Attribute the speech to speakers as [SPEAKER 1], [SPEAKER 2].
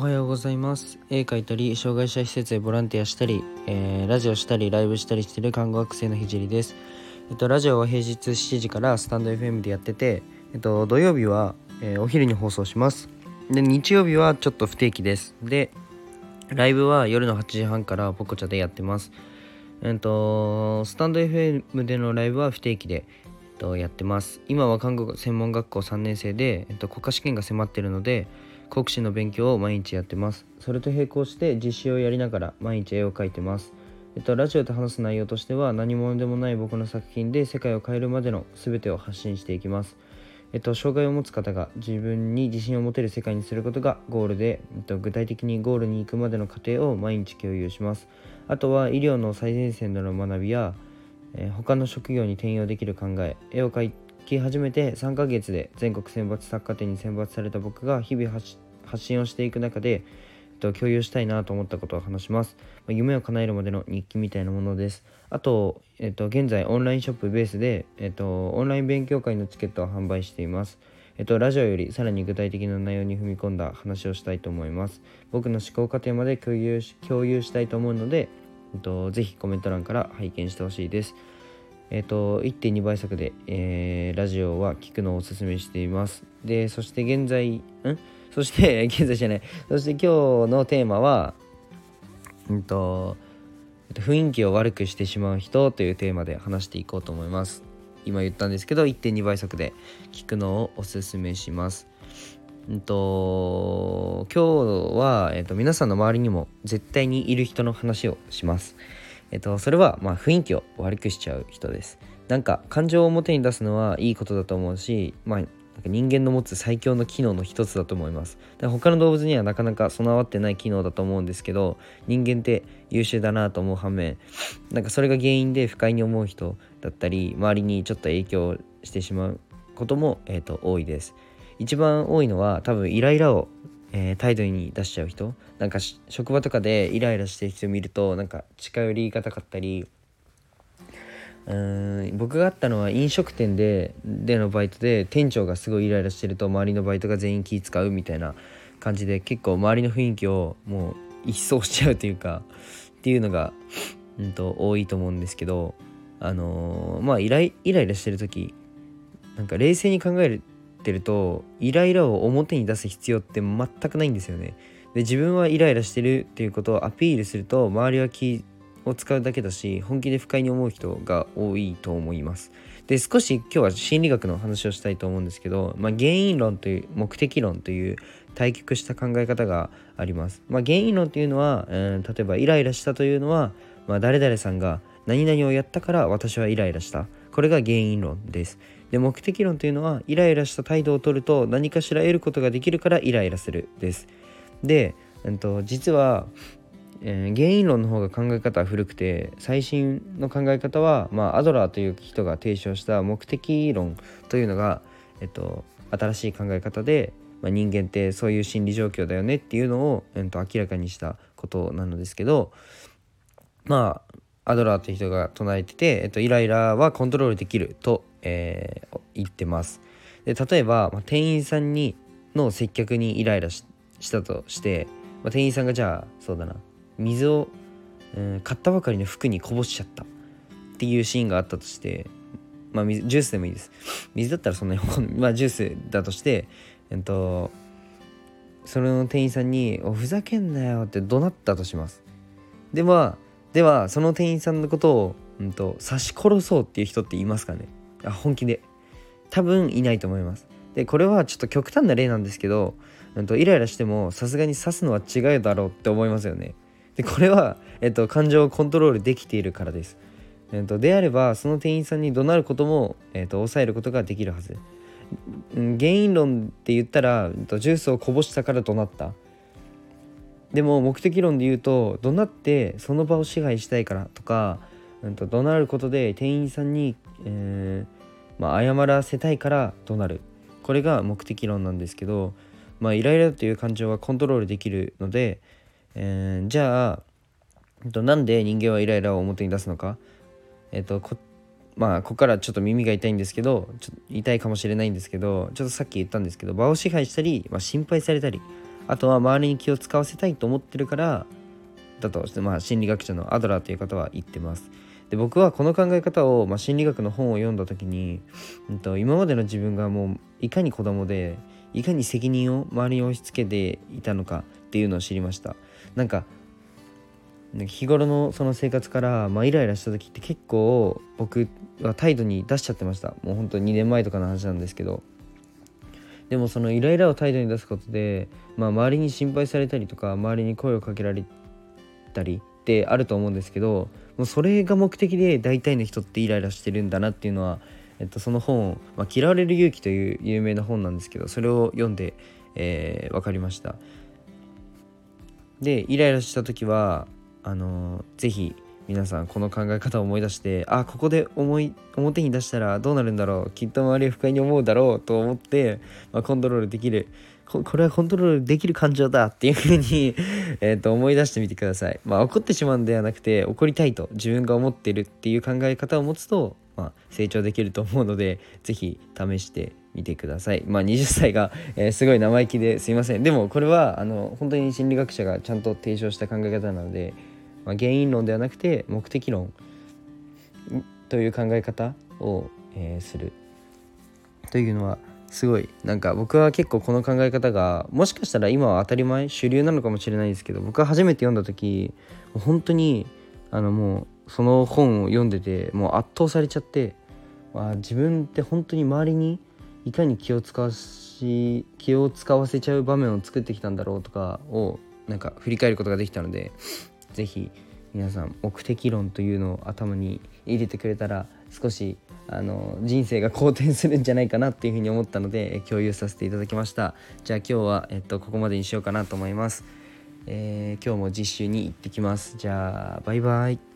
[SPEAKER 1] おはようございます。絵描いたり障害者施設でボランティアしたり、えー、ラジオしたりライブしたりしてる看護学生のひじりです。えっとラジオは平日7時からスタンド FM でやっててえっと土曜日は、えー、お昼に放送します。で日曜日はちょっと不定期です。でライブは夜の8時半からポコチャでやってます。えっとスタンド FM でのライブは不定期でとやってます。今は看護専門学校3年生で、えっと、国家試験が迫ってるので国試の勉強を毎日やってますそれと並行して実習をやりながら毎日絵を描いてますえっと、ラジオで話す内容としては何者でもない僕の作品で世界を変えるまでの全てを発信していきます。えっと、障害を持つ方が自分に自信を持てる世界にすることがゴールで、えっと、具体的にゴールに行くまでの過程を毎日共有します。あとは医療の最前線での学びや、えー、他の職業に転用できる考え絵を描いき始めて3ヶ月で全国選抜作家展に選抜された僕が日々発信をしていく中で、えっと、共有したいなと思ったことを話します、ま、夢を叶えるまでの日記みたいなものですあと、えっと、現在オンラインショップベースで、えっと、オンライン勉強会のチケットを販売していますえっと、ラジオよりさらに具体的な内容に踏み込んだ話をしたいと思います。僕の思考過程まで共有し共有したいと思うので、えっと、ぜひコメント欄から拝見してほしいです。えっと、1.2倍速で、えー、ラジオは聞くのをおすすめしています。で、そして現在、ん？そして、現在じゃない、そして今日のテーマは、うんと、雰囲気を悪くしてしまう人というテーマで話していこうと思います。今言ったんですけど、1.2倍速で聞くのをおすすめします。うんと今日は、えっと、皆さんの周りにも絶対にいる人の話をします。えっと、それはまあ雰囲気を悪くしちゃう人です。なんか感情を表に出すのはいいことだと思うし、まあ、なんか人間の持つ最強の機能の一つだと思います。で他の動物にはなかなか備わってない機能だと思うんですけど人間って優秀だなと思う反面なんかそれが原因で不快に思う人だったり周りにちょっと影響してしまうことも、えーと多いです。一番多いのは多分イライラを、えー、態度に出しちゃう人。なんか職場とかでイライラしてる人を見るとなんか近寄りがたかったりうん僕があったのは飲食店ででのバイトで店長がすごいイライラしてると周りのバイトが全員気使うみたいな感じで結構周りの雰囲気をもう一掃しちゃうというかっていうのが、うんと、多いと思うんですけどあのー、まあイライライラしてる時なんか冷静に考えるってるとイライラを表に出す必要って全くないんですよね。で自分はイライラしてるっていうことをアピールすると周りは気を使うだけだし本気で不快に思う人が多いと思います。で少し今日は心理学の話をしたいと思うんですけど、まあ、原因論という目的論という対極した考え方があります。まあ、原因論というのは、うん、例えばイライラしたというのは、まあ、誰々さんが何々をやったから私はイライラした。これが原因論です。で目的論というのはイライラした態度をとると何かしら得ることができるからイライラするです。で、えっと、実は、えー、原因論の方が考え方は古くて最新の考え方は、まあ、アドラーという人が提唱した目的論というのが、えっと、新しい考え方で、まあ、人間ってそういう心理状況だよねっていうのを、えっと、明らかにしたことなのですけどまあアドラーという人が唱えてて、えっと、イライラはコントロールできると、えー、言ってます。で例えば、まあ、店員さんにの接客にイライラしたとして、まあ、店員さんがじゃあそうだな水を、うん、買ったばかりの服にこぼしちゃったっていうシーンがあったとして、まあ、ジュースでもいいです。水だったらそんなに まあジュースだとして、えっと、その店員さんに「おふざけんなよ」って怒鳴ったとします。ではではその店員さんのことを、うんと、刺し殺そうっていう人っていますかね？あ本気で。多分いないと思います。でこれはちょっと極端な例なんですけど、うんと、イライラしてもさすがに刺すのは違うだろうって思いますよね。でこれは、えっと、感情をコントロールできているからです、えっと、であればその店員さんに怒鳴ることも、えっと、抑えることができるはず。原因論って言ったらジュースをこぼしたから怒鳴った。でも目的論で言うと怒鳴ってその場を支配したいからとか、うん、と怒鳴ることで店員さんに、えー、まあ、謝らせたいから怒鳴る。これが目的論なんですけど、まあ、イライラという感情はコントロールできるので、えー、じゃあ、えっと、なんで人間はイライラを表に出すのか、えっと、こまあここからちょっと耳が痛いんですけどちょ痛いかもしれないんですけどちょっとさっき言ったんですけど場を支配したり、まあ、心配されたりあとは周りに気を使わせたいと思ってるからだとして、まあ、心理学者のアドラーという方は言ってます。で僕はこの考え方を、まあ、心理学の本を読んだ時に、うんと、今までの自分がもういかに子供でいかに責任を周りに押し付けていたのかっていうのを知りました。なんか日頃のその生活から、まあ、イライラした時って結構僕は態度に出しちゃってました。もうほんと2年前とかの話なんですけど。でもそのイライラを態度に出すことで、まあ、周りに心配されたりとか周りに声をかけられたりってあると思うんですけどもうそれが目的で大体の人ってイライラしてるんだなっていうのは、えっと、その本を、まあ、嫌われる勇気」という有名な本なんですけどそれを読んで、えー、分かりました。でイライラした時はあのー、ぜひ皆さんこの考え方を思い出してあここで思い表に出したらどうなるんだろうきっと周りは不快に思うだろうと思って、まあ、コントロールできるこれはコントロールできる感情だっていう風に えと思い出してみてください。まあ怒ってしまうんではなくて怒りたいと自分が思ってるっていう考え方を持つと、まあ、成長できると思うので是非試してみてください。まあ20歳が、えー、すごい生意気ですいません。でもこれはあの本当に心理学者がちゃんと提唱した考え方なので、まあ、原因論ではなくて目的論という考え方を、えー、するというのはすごいなんか僕は結構この考え方がもしかしたら今は当たり前主流なのかもしれないですけど僕は初めて読んだ時本当にあのもうその本を読んでてもう圧倒されちゃって、まあ、自分って本当に周りにいかに気を使わし気を使わせちゃう場面を作ってきたんだろうとかをなんか振り返ることができたので是非皆さん目的論というのを頭に入れてくれたら少しあの人生が好転するんじゃないかなっていうふうに思ったので共有させていただきました。じゃあ今日は、えっと、ここまでにしようかなと思います、えー、今日も実習に行ってきます。じゃあバイバイ。